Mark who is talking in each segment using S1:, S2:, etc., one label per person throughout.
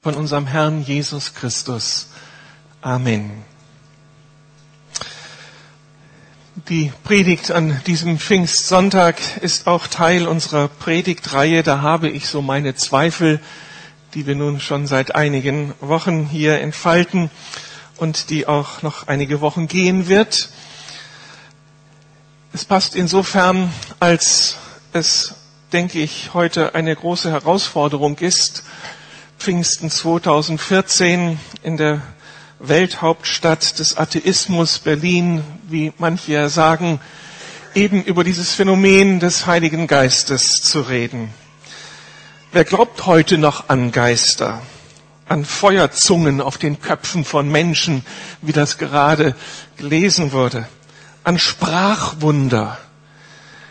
S1: von unserem Herrn Jesus Christus. Amen. Die Predigt an diesem Pfingstsonntag ist auch Teil unserer Predigtreihe. Da habe ich so meine Zweifel, die wir nun schon seit einigen Wochen hier entfalten und die auch noch einige Wochen gehen wird. Es passt insofern, als es, denke ich, heute eine große Herausforderung ist, Pfingsten 2014 in der Welthauptstadt des Atheismus Berlin, wie manche ja sagen, eben über dieses Phänomen des Heiligen Geistes zu reden. Wer glaubt heute noch an Geister, an Feuerzungen auf den Köpfen von Menschen, wie das gerade gelesen wurde, an Sprachwunder?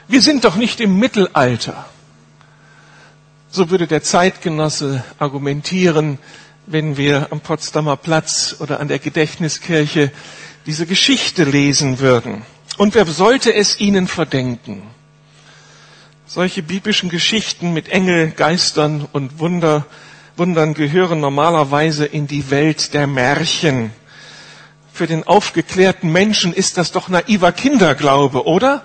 S1: Wir sind doch nicht im Mittelalter. So würde der Zeitgenosse argumentieren, wenn wir am Potsdamer Platz oder an der Gedächtniskirche diese Geschichte lesen würden. Und wer sollte es ihnen verdenken? Solche biblischen Geschichten mit Engel, Geistern und Wunder, Wundern gehören normalerweise in die Welt der Märchen. Für den aufgeklärten Menschen ist das doch naiver Kinderglaube, oder?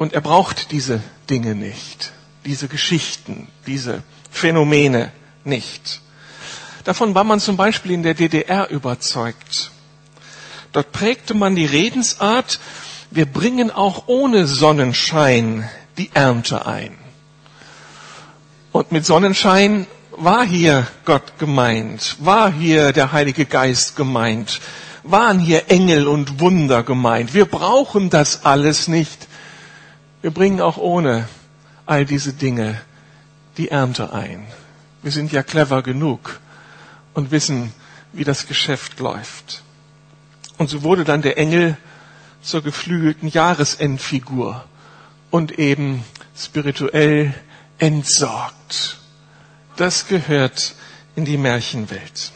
S1: Und er braucht diese Dinge nicht, diese Geschichten, diese Phänomene nicht. Davon war man zum Beispiel in der DDR überzeugt. Dort prägte man die Redensart, wir bringen auch ohne Sonnenschein die Ernte ein. Und mit Sonnenschein war hier Gott gemeint, war hier der Heilige Geist gemeint, waren hier Engel und Wunder gemeint. Wir brauchen das alles nicht. Wir bringen auch ohne all diese Dinge die Ernte ein. Wir sind ja clever genug und wissen, wie das Geschäft läuft. Und so wurde dann der Engel zur geflügelten Jahresendfigur und eben spirituell entsorgt. Das gehört in die Märchenwelt.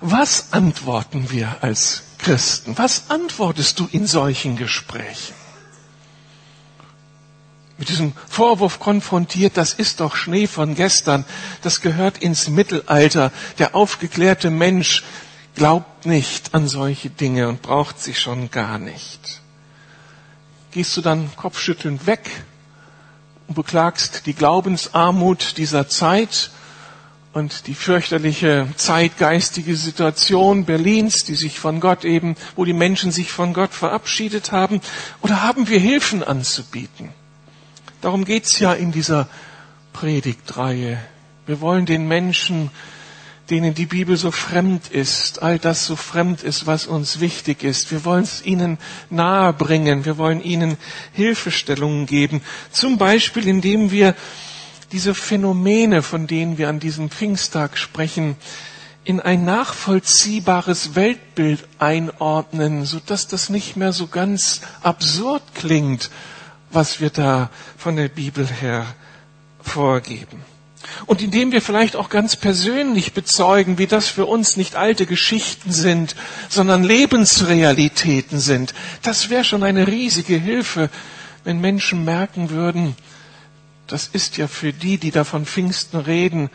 S1: Was antworten wir als Christen? Was antwortest du in solchen Gesprächen? Mit diesem Vorwurf konfrontiert, das ist doch Schnee von gestern, das gehört ins Mittelalter. Der aufgeklärte Mensch glaubt nicht an solche Dinge und braucht sie schon gar nicht. Gehst du dann kopfschüttelnd weg und beklagst die Glaubensarmut dieser Zeit und die fürchterliche zeitgeistige Situation Berlins, die sich von Gott eben, wo die Menschen sich von Gott verabschiedet haben? Oder haben wir Hilfen anzubieten? Darum geht's ja in dieser Predigtreihe. Wir wollen den Menschen, denen die Bibel so fremd ist, all das so fremd ist, was uns wichtig ist. Wir wollen es ihnen nahe bringen. Wir wollen ihnen Hilfestellungen geben. Zum Beispiel, indem wir diese Phänomene, von denen wir an diesem Pfingsttag sprechen, in ein nachvollziehbares Weltbild einordnen, so dass das nicht mehr so ganz absurd klingt was wir da von der Bibel her vorgeben. Und indem wir vielleicht auch ganz persönlich bezeugen, wie das für uns nicht alte Geschichten sind, sondern Lebensrealitäten sind, das wäre schon eine riesige Hilfe, wenn Menschen merken würden, das ist ja für die, die da von Pfingsten reden,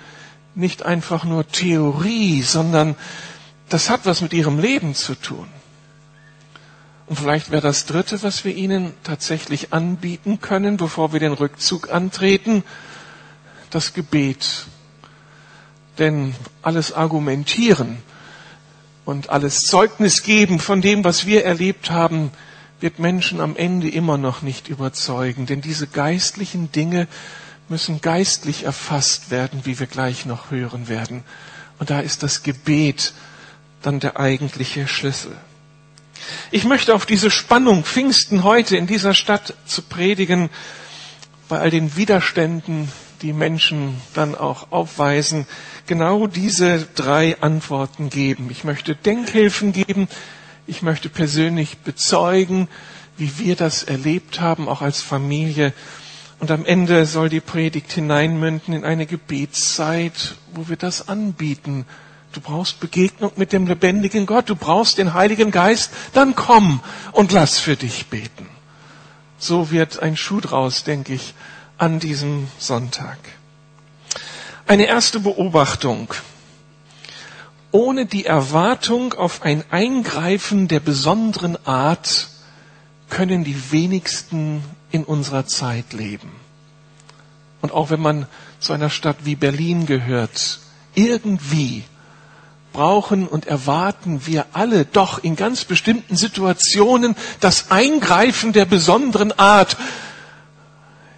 S1: nicht einfach nur Theorie, sondern das hat was mit ihrem Leben zu tun. Und vielleicht wäre das Dritte, was wir Ihnen tatsächlich anbieten können, bevor wir den Rückzug antreten, das Gebet. Denn alles Argumentieren und alles Zeugnis geben von dem, was wir erlebt haben, wird Menschen am Ende immer noch nicht überzeugen. Denn diese geistlichen Dinge müssen geistlich erfasst werden, wie wir gleich noch hören werden. Und da ist das Gebet dann der eigentliche Schlüssel. Ich möchte auf diese Spannung Pfingsten heute in dieser Stadt zu predigen, bei all den Widerständen, die Menschen dann auch aufweisen, genau diese drei Antworten geben. Ich möchte Denkhilfen geben, ich möchte persönlich bezeugen, wie wir das erlebt haben, auch als Familie. Und am Ende soll die Predigt hineinmünden in eine Gebetszeit, wo wir das anbieten Du brauchst Begegnung mit dem lebendigen Gott. Du brauchst den Heiligen Geist. Dann komm und lass für dich beten. So wird ein Schuh draus, denke ich, an diesem Sonntag. Eine erste Beobachtung. Ohne die Erwartung auf ein Eingreifen der besonderen Art können die wenigsten in unserer Zeit leben. Und auch wenn man zu einer Stadt wie Berlin gehört, irgendwie brauchen und erwarten wir alle doch in ganz bestimmten Situationen das Eingreifen der besonderen Art,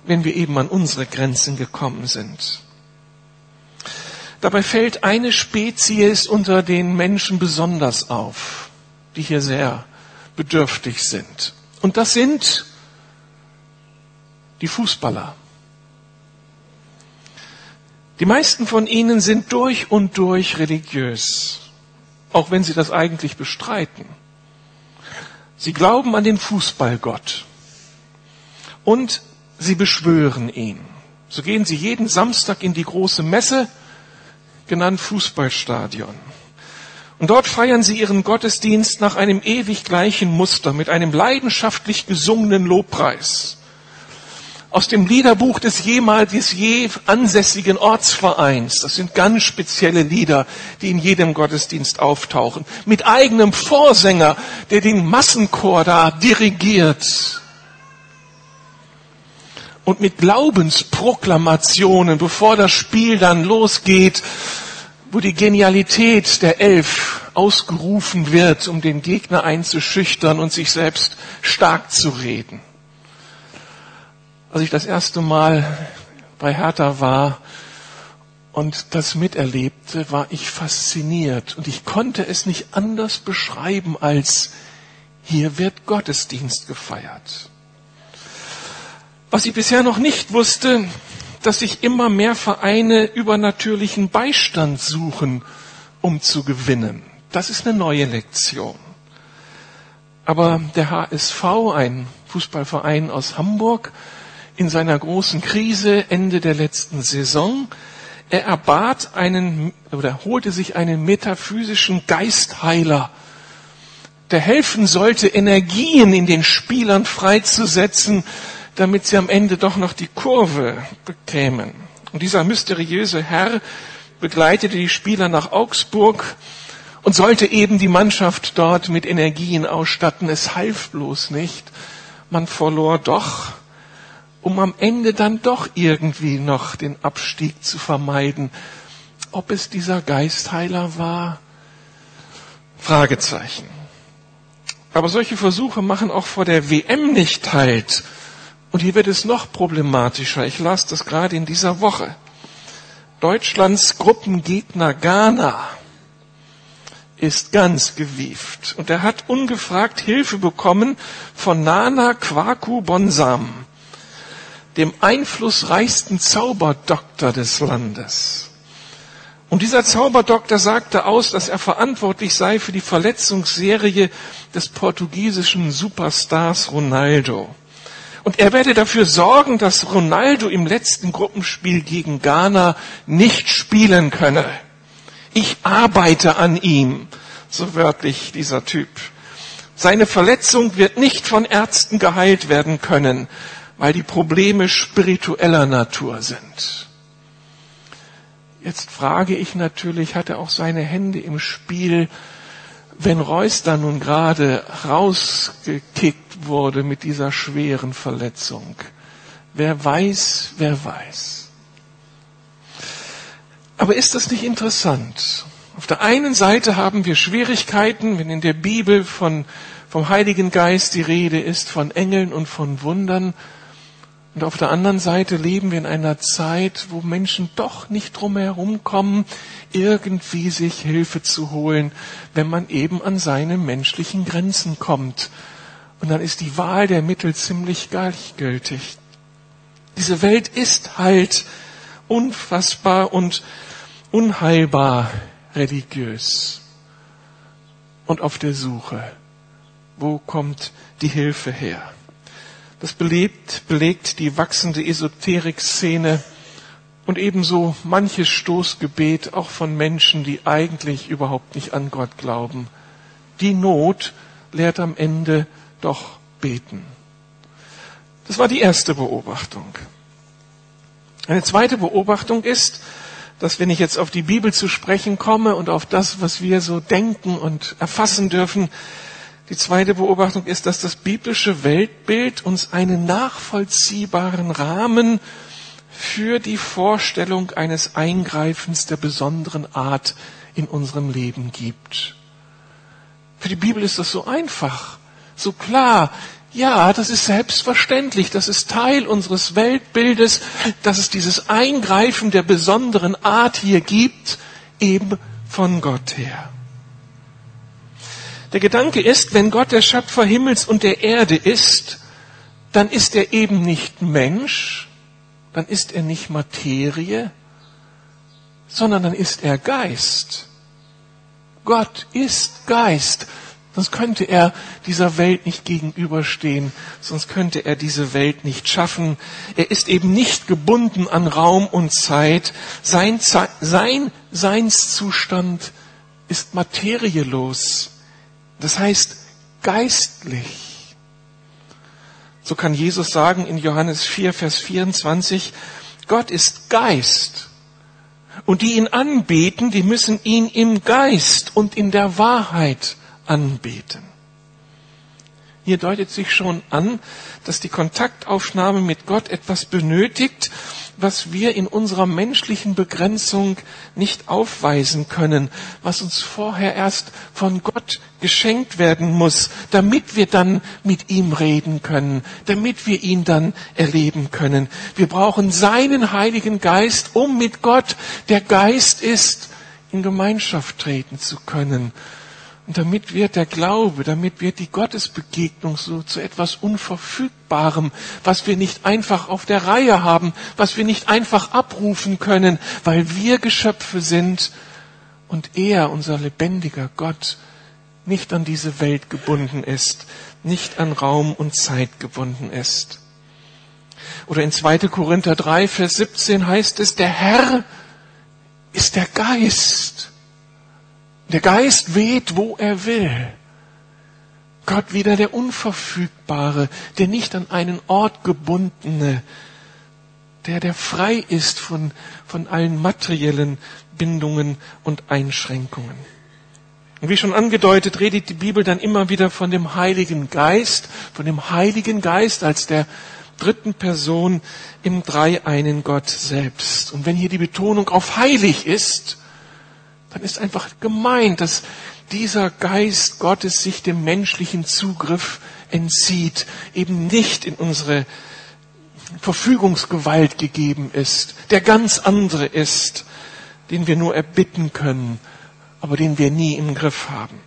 S1: wenn wir eben an unsere Grenzen gekommen sind. Dabei fällt eine Spezies unter den Menschen besonders auf, die hier sehr bedürftig sind. Und das sind die Fußballer. Die meisten von ihnen sind durch und durch religiös, auch wenn sie das eigentlich bestreiten. Sie glauben an den Fußballgott und sie beschwören ihn. So gehen sie jeden Samstag in die große Messe, genannt Fußballstadion. Und dort feiern sie ihren Gottesdienst nach einem ewig gleichen Muster mit einem leidenschaftlich gesungenen Lobpreis. Aus dem Liederbuch des jemals je ansässigen Ortsvereins. Das sind ganz spezielle Lieder, die in jedem Gottesdienst auftauchen. Mit eigenem Vorsänger, der den Massenchor da dirigiert. Und mit Glaubensproklamationen, bevor das Spiel dann losgeht, wo die Genialität der Elf ausgerufen wird, um den Gegner einzuschüchtern und sich selbst stark zu reden. Als ich das erste Mal bei Hertha war und das miterlebte, war ich fasziniert und ich konnte es nicht anders beschreiben als hier wird Gottesdienst gefeiert. Was ich bisher noch nicht wusste, dass sich immer mehr Vereine übernatürlichen Beistand suchen, um zu gewinnen. Das ist eine neue Lektion. Aber der HSV, ein Fußballverein aus Hamburg, in seiner großen Krise Ende der letzten Saison, er erbat einen oder holte sich einen metaphysischen Geistheiler, der helfen sollte, Energien in den Spielern freizusetzen, damit sie am Ende doch noch die Kurve bekämen. Und dieser mysteriöse Herr begleitete die Spieler nach Augsburg und sollte eben die Mannschaft dort mit Energien ausstatten. Es half bloß nicht. Man verlor doch, um am Ende dann doch irgendwie noch den Abstieg zu vermeiden. Ob es dieser Geistheiler war? Fragezeichen. Aber solche Versuche machen auch vor der WM nicht halt. Und hier wird es noch problematischer. Ich las das gerade in dieser Woche. Deutschlands Gruppengegner Ghana ist ganz gewieft. Und er hat ungefragt Hilfe bekommen von Nana Kwaku Bonsam, dem einflussreichsten Zauberdoktor des Landes. Und dieser Zauberdoktor sagte aus, dass er verantwortlich sei für die Verletzungsserie des portugiesischen Superstars Ronaldo. Und er werde dafür sorgen, dass Ronaldo im letzten Gruppenspiel gegen Ghana nicht spielen könne. Ich arbeite an ihm, so wörtlich dieser Typ. Seine Verletzung wird nicht von Ärzten geheilt werden können, weil die Probleme spiritueller Natur sind. Jetzt frage ich natürlich, hat er auch seine Hände im Spiel, wenn Reus dann nun gerade rausgekickt wurde mit dieser schweren Verletzung. Wer weiß, wer weiß. Aber ist das nicht interessant? Auf der einen Seite haben wir Schwierigkeiten, wenn in der Bibel von, vom Heiligen Geist die Rede ist, von Engeln und von Wundern. Und auf der anderen Seite leben wir in einer Zeit, wo Menschen doch nicht drum herum kommen, irgendwie sich Hilfe zu holen, wenn man eben an seine menschlichen Grenzen kommt. Und dann ist die Wahl der Mittel ziemlich gleichgültig. Diese Welt ist halt unfassbar und unheilbar religiös und auf der Suche. Wo kommt die Hilfe her? Das belebt, belegt die wachsende Esoterik-Szene und ebenso manches Stoßgebet auch von Menschen, die eigentlich überhaupt nicht an Gott glauben. Die Not lehrt am Ende doch beten. Das war die erste Beobachtung. Eine zweite Beobachtung ist, dass wenn ich jetzt auf die Bibel zu sprechen komme und auf das, was wir so denken und erfassen dürfen, die zweite Beobachtung ist, dass das biblische Weltbild uns einen nachvollziehbaren Rahmen für die Vorstellung eines Eingreifens der besonderen Art in unserem Leben gibt. Für die Bibel ist das so einfach, so klar. Ja, das ist selbstverständlich, das ist Teil unseres Weltbildes, dass es dieses Eingreifen der besonderen Art hier gibt, eben von Gott her. Der Gedanke ist, wenn Gott der Schöpfer Himmels und der Erde ist, dann ist er eben nicht Mensch, dann ist er nicht Materie, sondern dann ist er Geist. Gott ist Geist. Sonst könnte er dieser Welt nicht gegenüberstehen, sonst könnte er diese Welt nicht schaffen. Er ist eben nicht gebunden an Raum und Zeit. Sein, sein Seinszustand ist materielos. Das heißt geistlich. So kann Jesus sagen in Johannes 4, Vers 24, Gott ist Geist. Und die ihn anbeten, die müssen ihn im Geist und in der Wahrheit anbeten. Hier deutet sich schon an, dass die Kontaktaufnahme mit Gott etwas benötigt, was wir in unserer menschlichen Begrenzung nicht aufweisen können, was uns vorher erst von Gott geschenkt werden muss, damit wir dann mit ihm reden können, damit wir ihn dann erleben können. Wir brauchen seinen Heiligen Geist, um mit Gott, der Geist ist, in Gemeinschaft treten zu können. Und damit wird der Glaube, damit wird die Gottesbegegnung so zu etwas Unverfügbarem, was wir nicht einfach auf der Reihe haben, was wir nicht einfach abrufen können, weil wir Geschöpfe sind und er, unser lebendiger Gott, nicht an diese Welt gebunden ist, nicht an Raum und Zeit gebunden ist. Oder in 2. Korinther 3, Vers 17 heißt es, der Herr ist der Geist. Der Geist weht, wo er will. Gott wieder der Unverfügbare, der nicht an einen Ort gebundene, der, der frei ist von, von allen materiellen Bindungen und Einschränkungen. Und wie schon angedeutet, redet die Bibel dann immer wieder von dem Heiligen Geist, von dem Heiligen Geist als der dritten Person im Dreieinen Gott selbst. Und wenn hier die Betonung auf heilig ist, dann ist einfach gemeint, dass dieser Geist Gottes sich dem menschlichen Zugriff entzieht, eben nicht in unsere Verfügungsgewalt gegeben ist, der ganz andere ist, den wir nur erbitten können, aber den wir nie im Griff haben.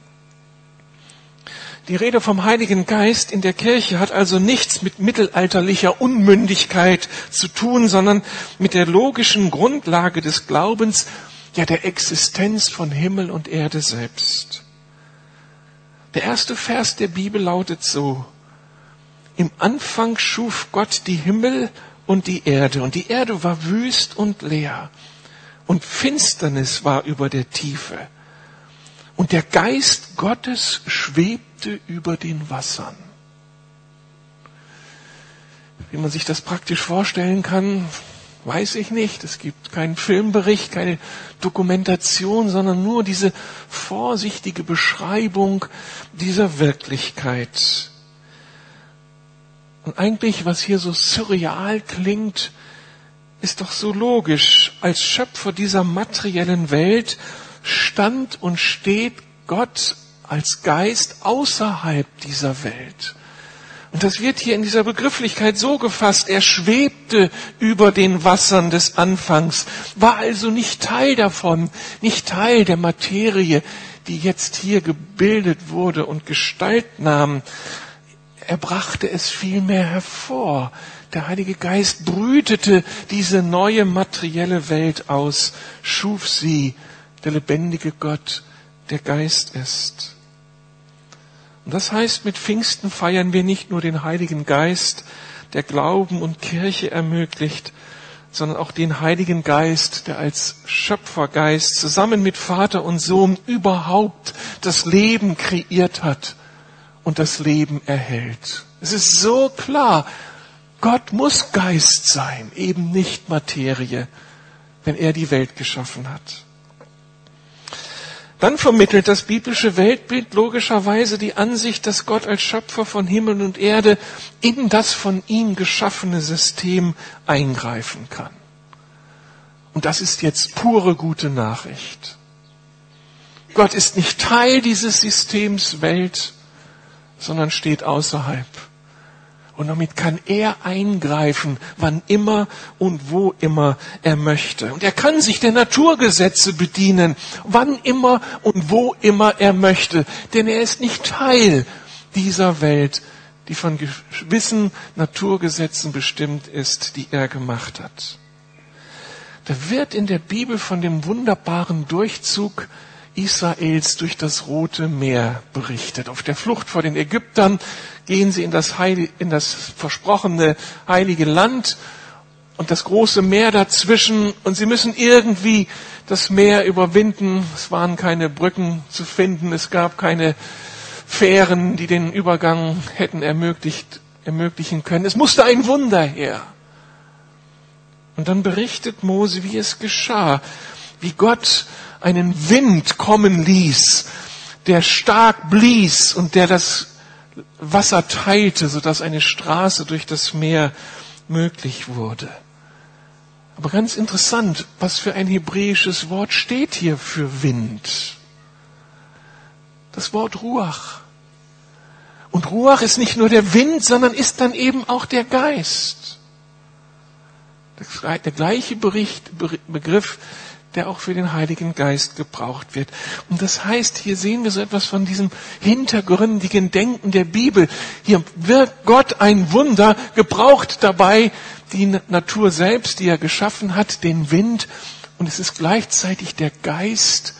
S1: Die Rede vom Heiligen Geist in der Kirche hat also nichts mit mittelalterlicher Unmündigkeit zu tun, sondern mit der logischen Grundlage des Glaubens ja der Existenz von Himmel und Erde selbst. Der erste Vers der Bibel lautet so, im Anfang schuf Gott die Himmel und die Erde, und die Erde war wüst und leer, und Finsternis war über der Tiefe, und der Geist Gottes schwebte über den Wassern. Wie man sich das praktisch vorstellen kann, Weiß ich nicht. Es gibt keinen Filmbericht, keine Dokumentation, sondern nur diese vorsichtige Beschreibung dieser Wirklichkeit. Und eigentlich, was hier so surreal klingt, ist doch so logisch. Als Schöpfer dieser materiellen Welt stand und steht Gott als Geist außerhalb dieser Welt. Und das wird hier in dieser Begrifflichkeit so gefasst, er schwebte über den Wassern des Anfangs, war also nicht Teil davon, nicht Teil der Materie, die jetzt hier gebildet wurde und Gestalt nahm. Er brachte es vielmehr hervor. Der Heilige Geist brütete diese neue materielle Welt aus, schuf sie, der lebendige Gott, der Geist ist. Das heißt, mit Pfingsten feiern wir nicht nur den Heiligen Geist, der Glauben und Kirche ermöglicht, sondern auch den Heiligen Geist, der als Schöpfergeist zusammen mit Vater und Sohn überhaupt das Leben kreiert hat und das Leben erhält. Es ist so klar, Gott muss Geist sein, eben nicht Materie. wenn er die Welt geschaffen hat. Dann vermittelt das biblische Weltbild logischerweise die Ansicht, dass Gott als Schöpfer von Himmel und Erde in das von ihm geschaffene System eingreifen kann. Und das ist jetzt pure gute Nachricht. Gott ist nicht Teil dieses Systems Welt, sondern steht außerhalb. Und damit kann er eingreifen, wann immer und wo immer er möchte. Und er kann sich der Naturgesetze bedienen, wann immer und wo immer er möchte. Denn er ist nicht Teil dieser Welt, die von gewissen Naturgesetzen bestimmt ist, die er gemacht hat. Da wird in der Bibel von dem wunderbaren Durchzug Israels durch das Rote Meer berichtet. Auf der Flucht vor den Ägyptern gehen sie in das, Heilig, in das versprochene heilige Land und das große Meer dazwischen und sie müssen irgendwie das Meer überwinden. Es waren keine Brücken zu finden, es gab keine Fähren, die den Übergang hätten ermöglicht, ermöglichen können. Es musste ein Wunder her. Und dann berichtet Mose, wie es geschah, wie Gott einen Wind kommen ließ, der stark blies und der das Wasser teilte, sodass eine Straße durch das Meer möglich wurde. Aber ganz interessant, was für ein hebräisches Wort steht hier für Wind? Das Wort Ruach. Und Ruach ist nicht nur der Wind, sondern ist dann eben auch der Geist. Der gleiche Bericht, Begriff der auch für den Heiligen Geist gebraucht wird. Und das heißt, hier sehen wir so etwas von diesem hintergründigen Denken der Bibel. Hier wirkt Gott ein Wunder, gebraucht dabei die Natur selbst, die er geschaffen hat, den Wind. Und es ist gleichzeitig der Geist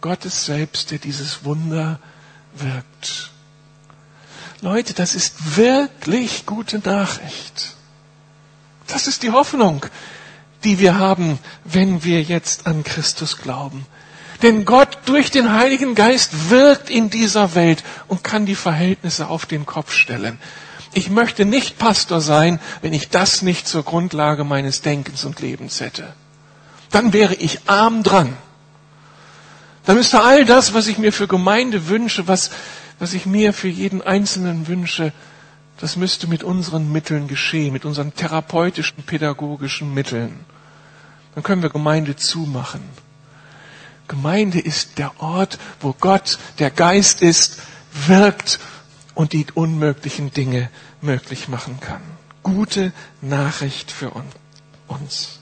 S1: Gottes selbst, der dieses Wunder wirkt. Leute, das ist wirklich gute Nachricht. Das ist die Hoffnung, die wir haben, wenn wir jetzt an Christus glauben. Denn Gott durch den Heiligen Geist wirkt in dieser Welt und kann die Verhältnisse auf den Kopf stellen. Ich möchte nicht Pastor sein, wenn ich das nicht zur Grundlage meines Denkens und Lebens hätte. Dann wäre ich arm dran. Dann müsste all das, was ich mir für Gemeinde wünsche, was, was ich mir für jeden Einzelnen wünsche, das müsste mit unseren Mitteln geschehen, mit unseren therapeutischen, pädagogischen Mitteln. Dann können wir Gemeinde zumachen. Gemeinde ist der Ort, wo Gott, der Geist ist, wirkt und die unmöglichen Dinge möglich machen kann. Gute Nachricht für uns.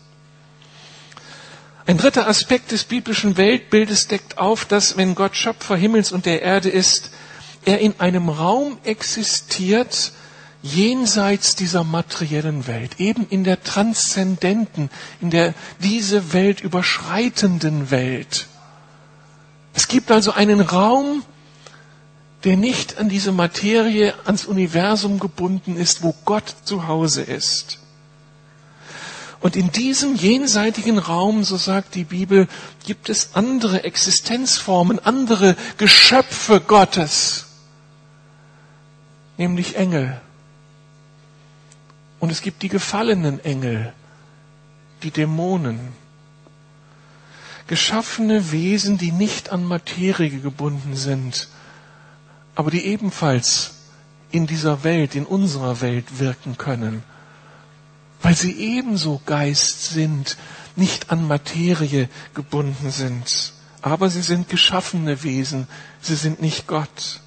S1: Ein dritter Aspekt des biblischen Weltbildes deckt auf, dass wenn Gott Schöpfer Himmels und der Erde ist, er in einem Raum existiert, jenseits dieser materiellen Welt, eben in der transzendenten, in der diese Welt überschreitenden Welt. Es gibt also einen Raum, der nicht an diese Materie, ans Universum gebunden ist, wo Gott zu Hause ist. Und in diesem jenseitigen Raum, so sagt die Bibel, gibt es andere Existenzformen, andere Geschöpfe Gottes, nämlich Engel und es gibt die gefallenen Engel, die Dämonen. Geschaffene Wesen, die nicht an Materie gebunden sind, aber die ebenfalls in dieser Welt, in unserer Welt wirken können, weil sie ebenso Geist sind, nicht an Materie gebunden sind. Aber sie sind geschaffene Wesen, sie sind nicht Gott.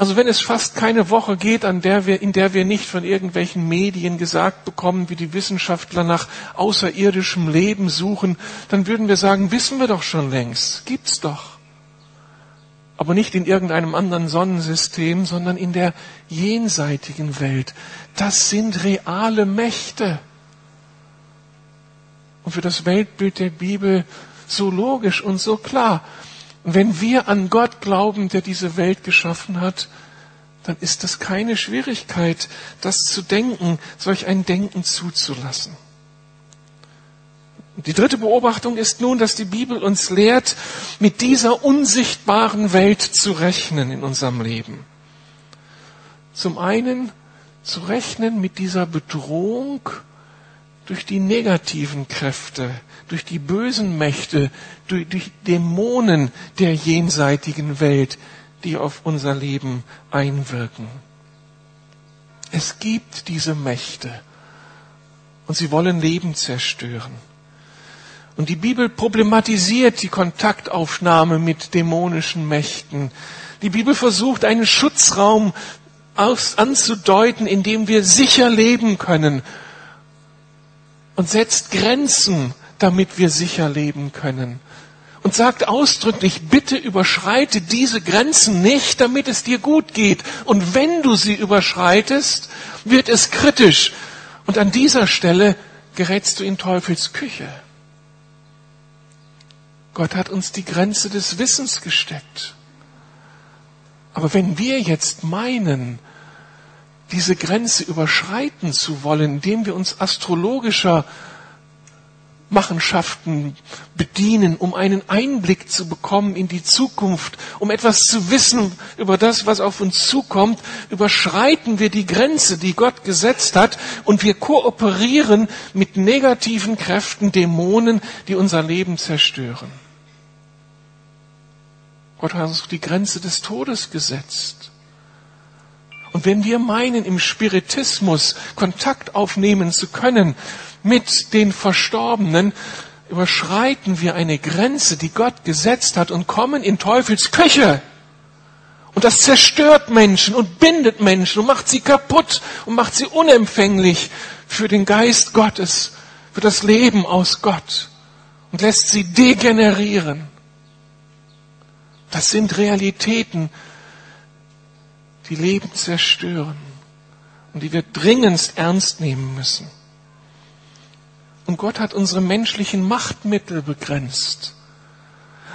S1: Also wenn es fast keine Woche geht, an der wir, in der wir nicht von irgendwelchen Medien gesagt bekommen, wie die Wissenschaftler nach außerirdischem Leben suchen, dann würden wir sagen, wissen wir doch schon längst, gibt's doch. Aber nicht in irgendeinem anderen Sonnensystem, sondern in der jenseitigen Welt. Das sind reale Mächte. Und für das Weltbild der Bibel so logisch und so klar. Wenn wir an Gott glauben, der diese Welt geschaffen hat, dann ist das keine Schwierigkeit, das zu denken, solch ein Denken zuzulassen. Die dritte Beobachtung ist nun, dass die Bibel uns lehrt, mit dieser unsichtbaren Welt zu rechnen in unserem Leben. Zum einen zu rechnen mit dieser Bedrohung durch die negativen Kräfte, durch die bösen Mächte, durch, durch Dämonen der jenseitigen Welt, die auf unser Leben einwirken. Es gibt diese Mächte und sie wollen Leben zerstören. Und die Bibel problematisiert die Kontaktaufnahme mit dämonischen Mächten. Die Bibel versucht einen Schutzraum aus, anzudeuten, in dem wir sicher leben können und setzt Grenzen, damit wir sicher leben können. Und sagt ausdrücklich, bitte überschreite diese Grenzen nicht, damit es dir gut geht. Und wenn du sie überschreitest, wird es kritisch. Und an dieser Stelle gerätst du in Teufels Küche. Gott hat uns die Grenze des Wissens gesteckt. Aber wenn wir jetzt meinen, diese Grenze überschreiten zu wollen, indem wir uns astrologischer Machenschaften bedienen, um einen Einblick zu bekommen in die Zukunft, um etwas zu wissen über das, was auf uns zukommt, überschreiten wir die Grenze, die Gott gesetzt hat, und wir kooperieren mit negativen Kräften, Dämonen, die unser Leben zerstören. Gott hat uns die Grenze des Todes gesetzt. Und wenn wir meinen, im Spiritismus Kontakt aufnehmen zu können mit den Verstorbenen, überschreiten wir eine Grenze, die Gott gesetzt hat und kommen in Teufels Köche. Und das zerstört Menschen und bindet Menschen und macht sie kaputt und macht sie unempfänglich für den Geist Gottes, für das Leben aus Gott und lässt sie degenerieren. Das sind Realitäten, die Leben zerstören und die wir dringendst ernst nehmen müssen. Und Gott hat unsere menschlichen Machtmittel begrenzt.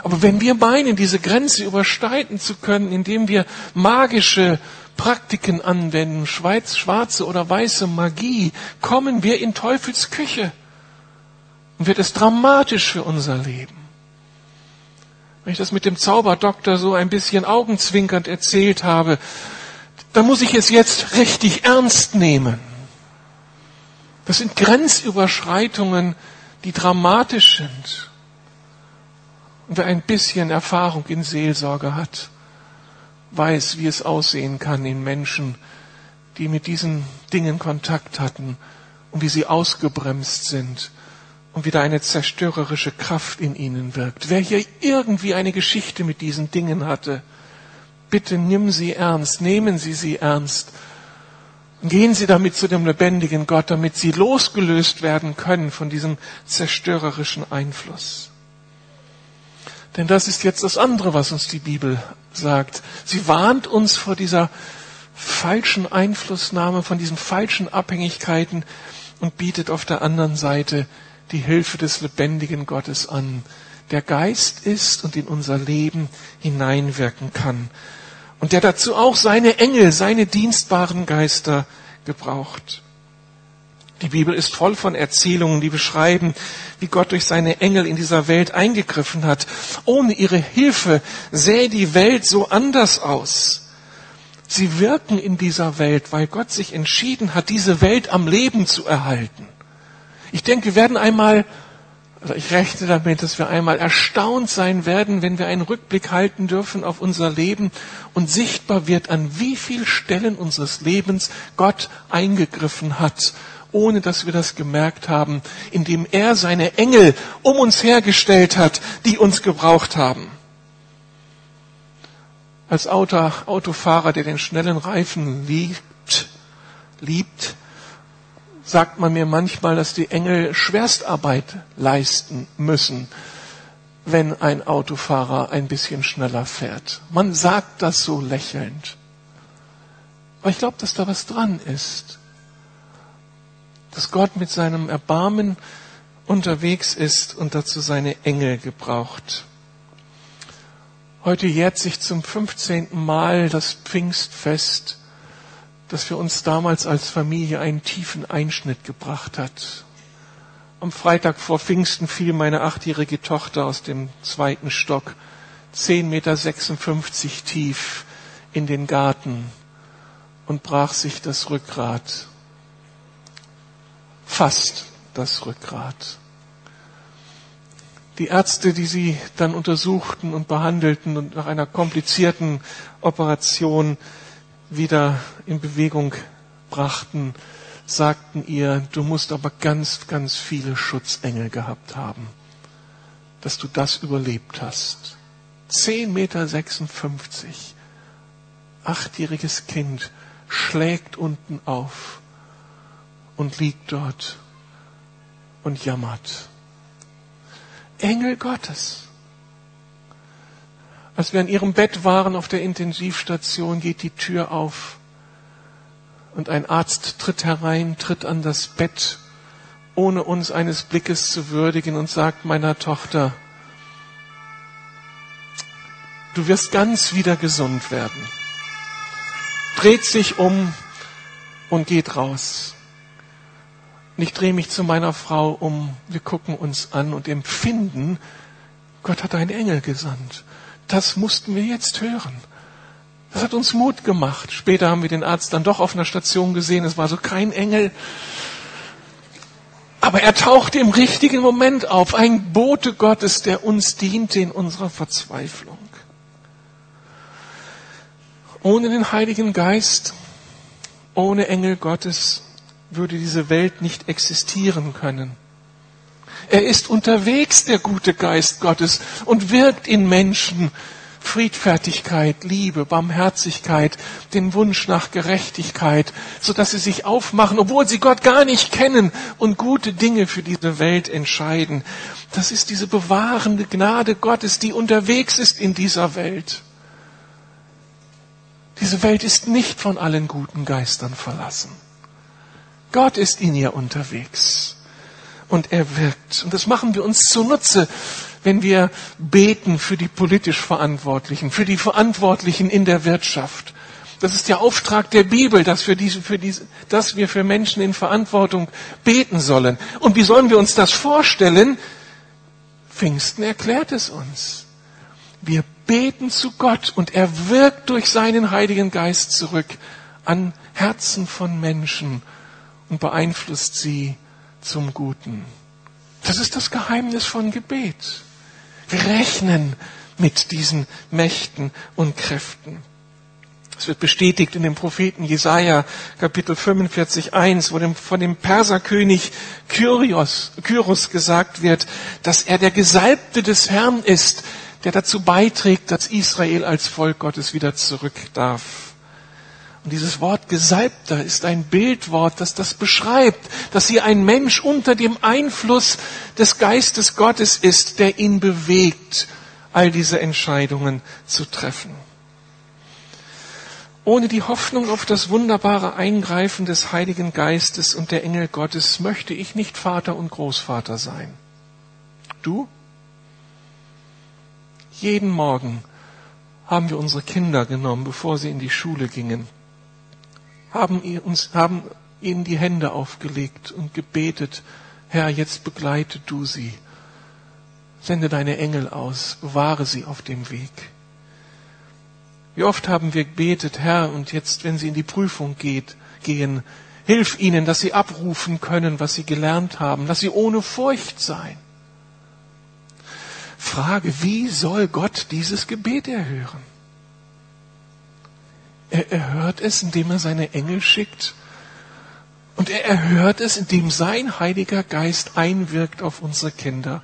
S1: Aber wenn wir meinen, diese Grenze übersteigen zu können, indem wir magische Praktiken anwenden, schwarze oder weiße Magie, kommen wir in Teufels Küche und wird es dramatisch für unser Leben. Wenn ich das mit dem Zauberdoktor so ein bisschen augenzwinkernd erzählt habe, dann muss ich es jetzt richtig ernst nehmen. Das sind Grenzüberschreitungen, die dramatisch sind. Und wer ein bisschen Erfahrung in Seelsorge hat, weiß, wie es aussehen kann in Menschen, die mit diesen Dingen Kontakt hatten und wie sie ausgebremst sind und wieder eine zerstörerische Kraft in ihnen wirkt. Wer hier irgendwie eine Geschichte mit diesen Dingen hatte, bitte nimm sie ernst, nehmen Sie sie ernst. Und gehen Sie damit zu dem lebendigen Gott, damit Sie losgelöst werden können von diesem zerstörerischen Einfluss. Denn das ist jetzt das andere, was uns die Bibel sagt. Sie warnt uns vor dieser falschen Einflussnahme, von diesen falschen Abhängigkeiten und bietet auf der anderen Seite die Hilfe des lebendigen Gottes an, der Geist ist und in unser Leben hineinwirken kann und der dazu auch seine Engel, seine dienstbaren Geister gebraucht. Die Bibel ist voll von Erzählungen, die beschreiben, wie Gott durch seine Engel in dieser Welt eingegriffen hat. Ohne ihre Hilfe sähe die Welt so anders aus. Sie wirken in dieser Welt, weil Gott sich entschieden hat, diese Welt am Leben zu erhalten. Ich denke, wir werden einmal also ich rechne damit, dass wir einmal erstaunt sein werden, wenn wir einen Rückblick halten dürfen auf unser Leben und sichtbar wird, an wie vielen Stellen unseres Lebens Gott eingegriffen hat, ohne dass wir das gemerkt haben, indem er seine Engel um uns hergestellt hat, die uns gebraucht haben. Als Auto, Autofahrer, der den schnellen Reifen liebt, liebt, sagt man mir manchmal, dass die Engel Schwerstarbeit leisten müssen, wenn ein Autofahrer ein bisschen schneller fährt. Man sagt das so lächelnd. Aber ich glaube, dass da was dran ist. Dass Gott mit seinem Erbarmen unterwegs ist und dazu seine Engel gebraucht. Heute jährt sich zum 15. Mal das Pfingstfest das für uns damals als Familie einen tiefen Einschnitt gebracht hat. Am Freitag vor Pfingsten fiel meine achtjährige Tochter aus dem zweiten Stock, 10,56 Meter tief, in den Garten und brach sich das Rückgrat. Fast. das Rückgrat. Die Ärzte, die sie dann untersuchten und behandelten und nach einer komplizierten Operation wieder in Bewegung brachten, sagten ihr, du musst aber ganz, ganz viele Schutzengel gehabt haben, dass du das überlebt hast. 10,56 Meter, achtjähriges Kind schlägt unten auf und liegt dort und jammert. Engel Gottes. Als wir an ihrem Bett waren auf der Intensivstation, geht die Tür auf und ein Arzt tritt herein, tritt an das Bett, ohne uns eines Blickes zu würdigen und sagt meiner Tochter, du wirst ganz wieder gesund werden. Dreht sich um und geht raus. Und ich drehe mich zu meiner Frau um, wir gucken uns an und empfinden, Gott hat einen Engel gesandt. Das mussten wir jetzt hören. Das hat uns Mut gemacht. Später haben wir den Arzt dann doch auf einer Station gesehen. Es war so kein Engel. Aber er tauchte im richtigen Moment auf. Ein Bote Gottes, der uns diente in unserer Verzweiflung. Ohne den Heiligen Geist, ohne Engel Gottes würde diese Welt nicht existieren können. Er ist unterwegs, der gute Geist Gottes, und wirkt in Menschen Friedfertigkeit, Liebe, Barmherzigkeit, den Wunsch nach Gerechtigkeit, so dass sie sich aufmachen, obwohl sie Gott gar nicht kennen und gute Dinge für diese Welt entscheiden. Das ist diese bewahrende Gnade Gottes, die unterwegs ist in dieser Welt. Diese Welt ist nicht von allen guten Geistern verlassen. Gott ist in ihr unterwegs und er wirkt. Und das machen wir uns zunutze, wenn wir beten für die politisch Verantwortlichen, für die Verantwortlichen in der Wirtschaft. Das ist der Auftrag der Bibel, dass wir, diese, für diese, dass wir für Menschen in Verantwortung beten sollen. Und wie sollen wir uns das vorstellen? Pfingsten erklärt es uns. Wir beten zu Gott und er wirkt durch seinen Heiligen Geist zurück an Herzen von Menschen und beeinflusst sie zum Guten. Das ist das Geheimnis von Gebet. Wir rechnen mit diesen Mächten und Kräften. Es wird bestätigt in dem Propheten Jesaja, Kapitel 45, 1, wo dem, von dem Perserkönig Kyrios, Kyros gesagt wird, dass er der Gesalbte des Herrn ist, der dazu beiträgt, dass Israel als Volk Gottes wieder zurück darf. Und dieses Wort Gesalbter ist ein Bildwort, das das beschreibt, dass hier ein Mensch unter dem Einfluss des Geistes Gottes ist, der ihn bewegt, all diese Entscheidungen zu treffen. Ohne die Hoffnung auf das wunderbare Eingreifen des Heiligen Geistes und der Engel Gottes möchte ich nicht Vater und Großvater sein. Du? Jeden Morgen haben wir unsere Kinder genommen, bevor sie in die Schule gingen haben, uns, haben ihnen die Hände aufgelegt und gebetet, Herr, jetzt begleite du sie. Sende deine Engel aus, bewahre sie auf dem Weg. Wie oft haben wir gebetet, Herr, und jetzt, wenn sie in die Prüfung geht, gehen, hilf ihnen, dass sie abrufen können, was sie gelernt haben, dass sie ohne Furcht sein. Frage, wie soll Gott dieses Gebet erhören? Er erhört es, indem er seine Engel schickt. Und er erhört es, indem sein Heiliger Geist einwirkt auf unsere Kinder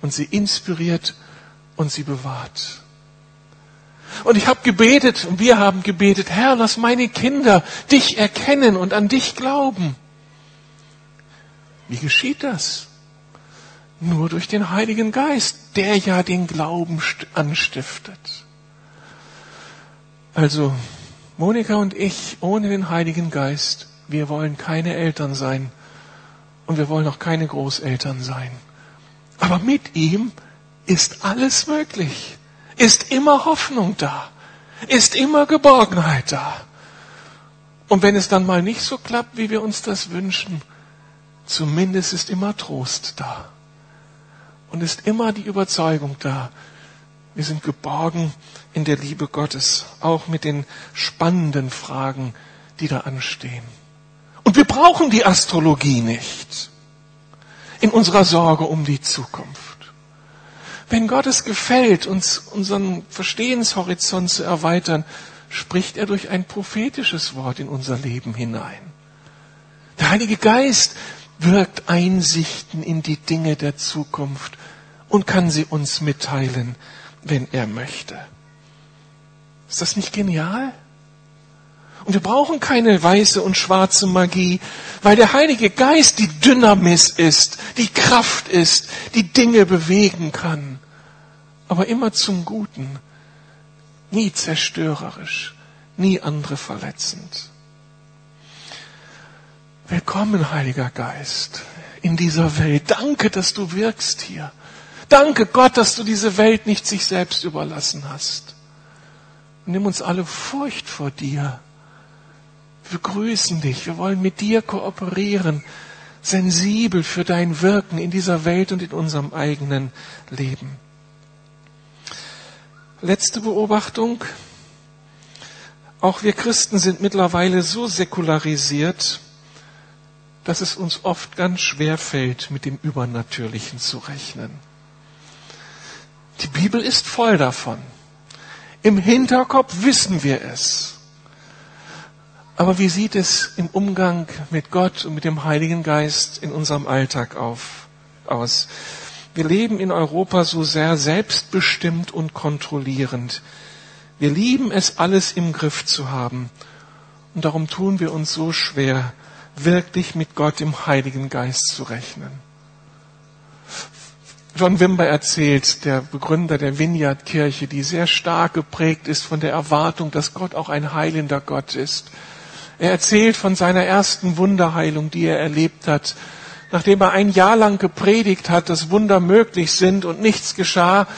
S1: und sie inspiriert und sie bewahrt. Und ich habe gebetet und wir haben gebetet, Herr, lass meine Kinder dich erkennen und an dich glauben. Wie geschieht das? Nur durch den Heiligen Geist, der ja den Glauben anstiftet. Also, Monika und ich ohne den Heiligen Geist, wir wollen keine Eltern sein und wir wollen auch keine Großeltern sein. Aber mit ihm ist alles möglich, ist immer Hoffnung da, ist immer Geborgenheit da. Und wenn es dann mal nicht so klappt, wie wir uns das wünschen, zumindest ist immer Trost da. Und ist immer die Überzeugung da, wir sind geborgen in der Liebe Gottes, auch mit den spannenden Fragen, die da anstehen. Und wir brauchen die Astrologie nicht. in unserer Sorge um die Zukunft. Wenn Gott es gefällt, uns unseren Verstehenshorizont zu erweitern, spricht er durch ein prophetisches Wort in unser Leben hinein. Der Heilige Geist wirkt Einsichten in die Dinge der Zukunft und kann sie uns mitteilen, wenn er möchte. Ist das nicht genial? Und wir brauchen keine weiße und schwarze Magie, weil der Heilige Geist die Dynamis ist, die Kraft ist, die Dinge bewegen kann. Aber immer zum Guten, nie zerstörerisch, nie andere verletzend. Willkommen, Heiliger Geist, in dieser Welt. Danke, dass du wirkst hier. Danke Gott, dass du diese Welt nicht sich selbst überlassen hast. Nimm uns alle Furcht vor dir. Wir grüßen dich. Wir wollen mit dir kooperieren, sensibel für dein Wirken in dieser Welt und in unserem eigenen Leben. Letzte Beobachtung. Auch wir Christen sind mittlerweile so säkularisiert, dass es uns oft ganz schwer fällt, mit dem Übernatürlichen zu rechnen. Die Bibel ist voll davon. Im Hinterkopf wissen wir es. Aber wie sieht es im Umgang mit Gott und mit dem Heiligen Geist in unserem Alltag auf, aus? Wir leben in Europa so sehr selbstbestimmt und kontrollierend. Wir lieben es, alles im Griff zu haben. Und darum tun wir uns so schwer, wirklich mit Gott im Heiligen Geist zu rechnen. John Wimber erzählt, der Begründer der Vineyard-Kirche, die sehr stark geprägt ist von der Erwartung, dass Gott auch ein heilender Gott ist. Er erzählt von seiner ersten Wunderheilung, die er erlebt hat. Nachdem er ein Jahr lang gepredigt hat, dass Wunder möglich sind und nichts geschah,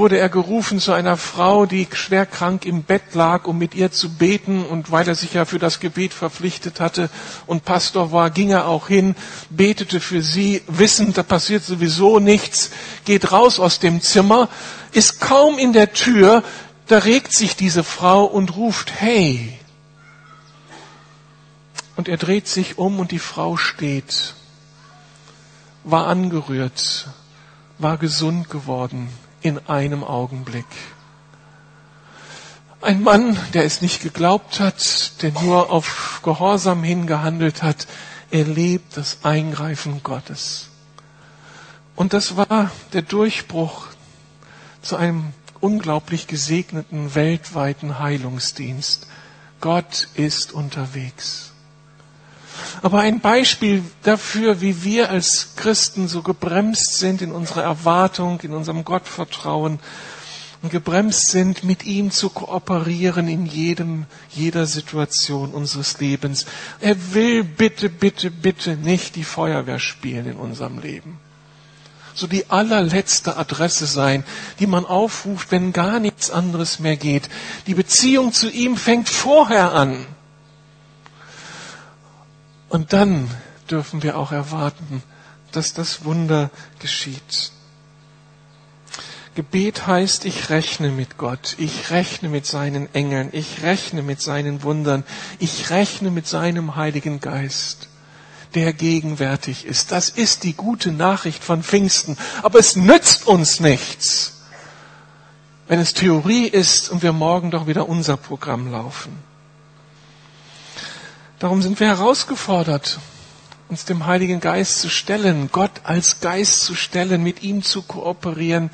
S1: wurde er gerufen zu einer Frau, die schwer krank im Bett lag, um mit ihr zu beten. Und weil er sich ja für das Gebet verpflichtet hatte und Pastor war, ging er auch hin, betete für sie, wissend, da passiert sowieso nichts, geht raus aus dem Zimmer, ist kaum in der Tür, da regt sich diese Frau und ruft, hey. Und er dreht sich um und die Frau steht, war angerührt, war gesund geworden, in einem Augenblick. Ein Mann, der es nicht geglaubt hat, der nur auf Gehorsam hingehandelt hat, erlebt das Eingreifen Gottes. Und das war der Durchbruch zu einem unglaublich gesegneten weltweiten Heilungsdienst. Gott ist unterwegs. Aber ein Beispiel dafür, wie wir als Christen so gebremst sind in unserer Erwartung, in unserem Gottvertrauen und gebremst sind, mit ihm zu kooperieren in jedem, jeder Situation unseres Lebens. Er will bitte, bitte, bitte nicht die Feuerwehr spielen in unserem Leben. So die allerletzte Adresse sein, die man aufruft, wenn gar nichts anderes mehr geht. Die Beziehung zu ihm fängt vorher an. Und dann dürfen wir auch erwarten, dass das Wunder geschieht. Gebet heißt, ich rechne mit Gott, ich rechne mit seinen Engeln, ich rechne mit seinen Wundern, ich rechne mit seinem Heiligen Geist, der gegenwärtig ist. Das ist die gute Nachricht von Pfingsten. Aber es nützt uns nichts, wenn es Theorie ist und wir morgen doch wieder unser Programm laufen. Darum sind wir herausgefordert, uns dem Heiligen Geist zu stellen, Gott als Geist zu stellen, mit ihm zu kooperieren,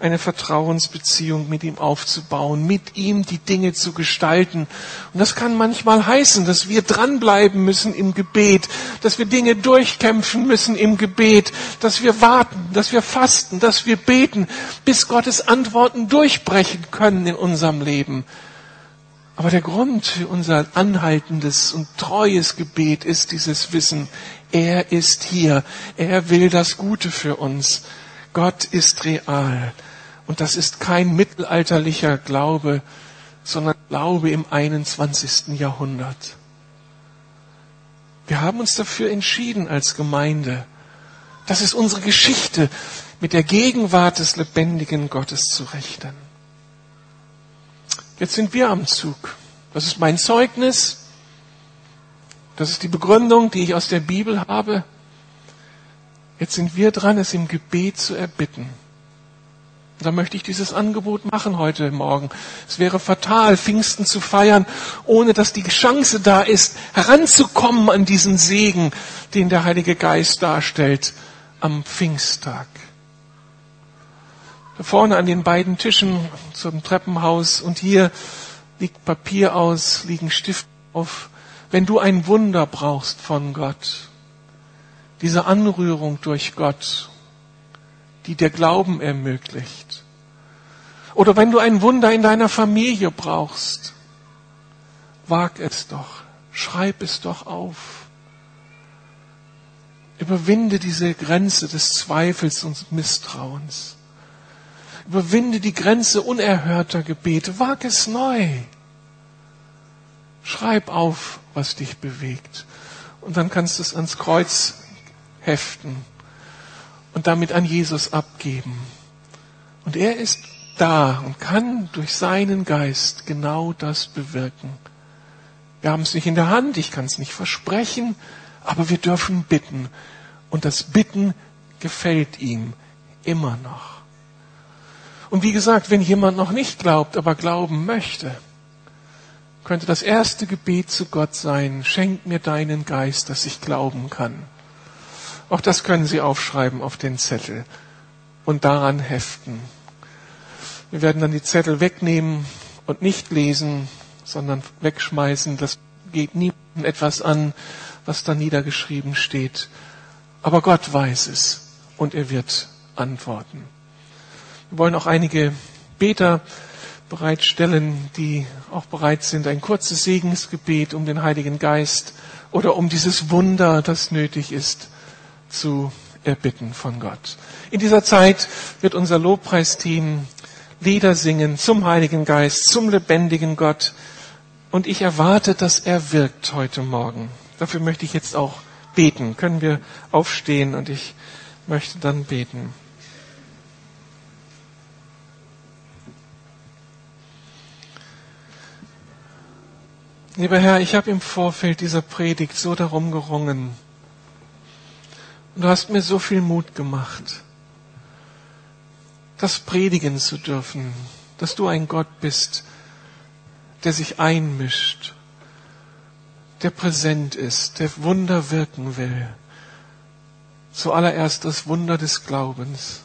S1: eine Vertrauensbeziehung mit ihm aufzubauen, mit ihm die Dinge zu gestalten. Und das kann manchmal heißen, dass wir dranbleiben müssen im Gebet, dass wir Dinge durchkämpfen müssen im Gebet, dass wir warten, dass wir fasten, dass wir beten, bis Gottes Antworten durchbrechen können in unserem Leben. Aber der Grund für unser anhaltendes und treues Gebet ist dieses Wissen, er ist hier, er will das Gute für uns. Gott ist real. Und das ist kein mittelalterlicher Glaube, sondern Glaube im 21. Jahrhundert. Wir haben uns dafür entschieden als Gemeinde. Das ist unsere Geschichte, mit der Gegenwart des lebendigen Gottes zu rechnen. Jetzt sind wir am Zug. Das ist mein Zeugnis. Das ist die Begründung, die ich aus der Bibel habe. Jetzt sind wir dran, es im Gebet zu erbitten. Und da möchte ich dieses Angebot machen heute Morgen. Es wäre fatal, Pfingsten zu feiern, ohne dass die Chance da ist, heranzukommen an diesen Segen, den der Heilige Geist darstellt am Pfingsttag. Vorne an den beiden Tischen zum Treppenhaus und hier liegt Papier aus, liegen Stifte auf. Wenn du ein Wunder brauchst von Gott, diese Anrührung durch Gott, die dir Glauben ermöglicht. Oder wenn du ein Wunder in deiner Familie brauchst, wag es doch, schreib es doch auf. Überwinde diese Grenze des Zweifels und Misstrauens. Überwinde die Grenze unerhörter Gebete. Wag es neu. Schreib auf, was dich bewegt. Und dann kannst du es ans Kreuz heften und damit an Jesus abgeben. Und er ist da und kann durch seinen Geist genau das bewirken. Wir haben es nicht in der Hand, ich kann es nicht versprechen, aber wir dürfen bitten. Und das Bitten gefällt ihm immer noch. Und wie gesagt, wenn jemand noch nicht glaubt, aber glauben möchte, könnte das erste Gebet zu Gott sein, schenk mir deinen Geist, dass ich glauben kann. Auch das können Sie aufschreiben auf den Zettel und daran heften. Wir werden dann die Zettel wegnehmen und nicht lesen, sondern wegschmeißen. Das geht niemandem etwas an, was da niedergeschrieben steht. Aber Gott weiß es und er wird antworten. Wir wollen auch einige Beter bereitstellen, die auch bereit sind, ein kurzes Segensgebet um den Heiligen Geist oder um dieses Wunder, das nötig ist, zu erbitten von Gott. In dieser Zeit wird unser Lobpreisteam Lieder singen zum Heiligen Geist, zum lebendigen Gott. Und ich erwarte, dass er wirkt heute Morgen. Dafür möchte ich jetzt auch beten. Können wir aufstehen und ich möchte dann beten. Lieber Herr, ich habe im Vorfeld dieser Predigt so darum gerungen, und du hast mir so viel Mut gemacht, das predigen zu dürfen, dass du ein Gott bist, der sich einmischt, der präsent ist, der Wunder wirken will. Zuallererst das Wunder des Glaubens.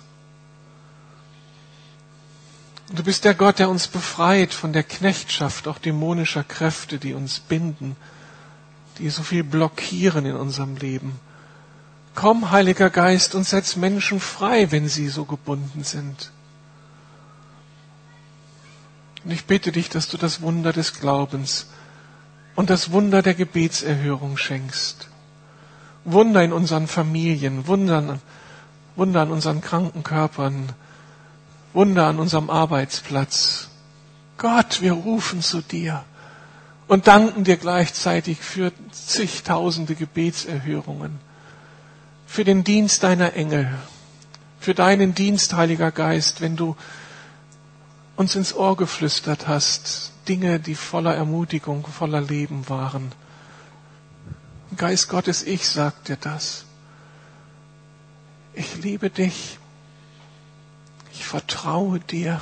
S1: Du bist der Gott, der uns befreit von der Knechtschaft auch dämonischer Kräfte, die uns binden, die so viel blockieren in unserem Leben. Komm, Heiliger Geist, und setz Menschen frei, wenn sie so gebunden sind. Und ich bitte dich, dass du das Wunder des Glaubens und das Wunder der Gebetserhörung schenkst. Wunder in unseren Familien, Wunder, Wunder an unseren kranken Körpern, Wunder an unserem Arbeitsplatz. Gott, wir rufen zu dir und danken dir gleichzeitig für zigtausende Gebetserhörungen für den Dienst deiner Engel, für deinen Dienst, Heiliger Geist, wenn du uns ins Ohr geflüstert hast, Dinge, die voller Ermutigung, voller Leben waren. Geist Gottes, ich sag dir das. Ich liebe dich. Ich vertraue dir.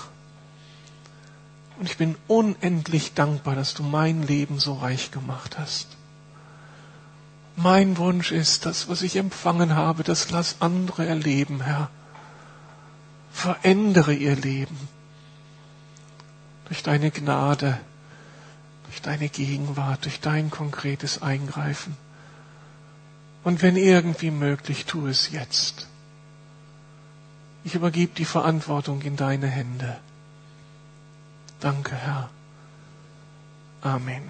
S1: Und ich bin unendlich dankbar, dass du mein Leben so reich gemacht hast. Mein Wunsch ist, das, was ich empfangen habe, das lass andere erleben, Herr. Verändere ihr Leben durch deine Gnade, durch deine Gegenwart, durch dein konkretes Eingreifen. Und wenn irgendwie möglich, tu es jetzt. Ich übergebe die Verantwortung in deine Hände. Danke, Herr. Amen.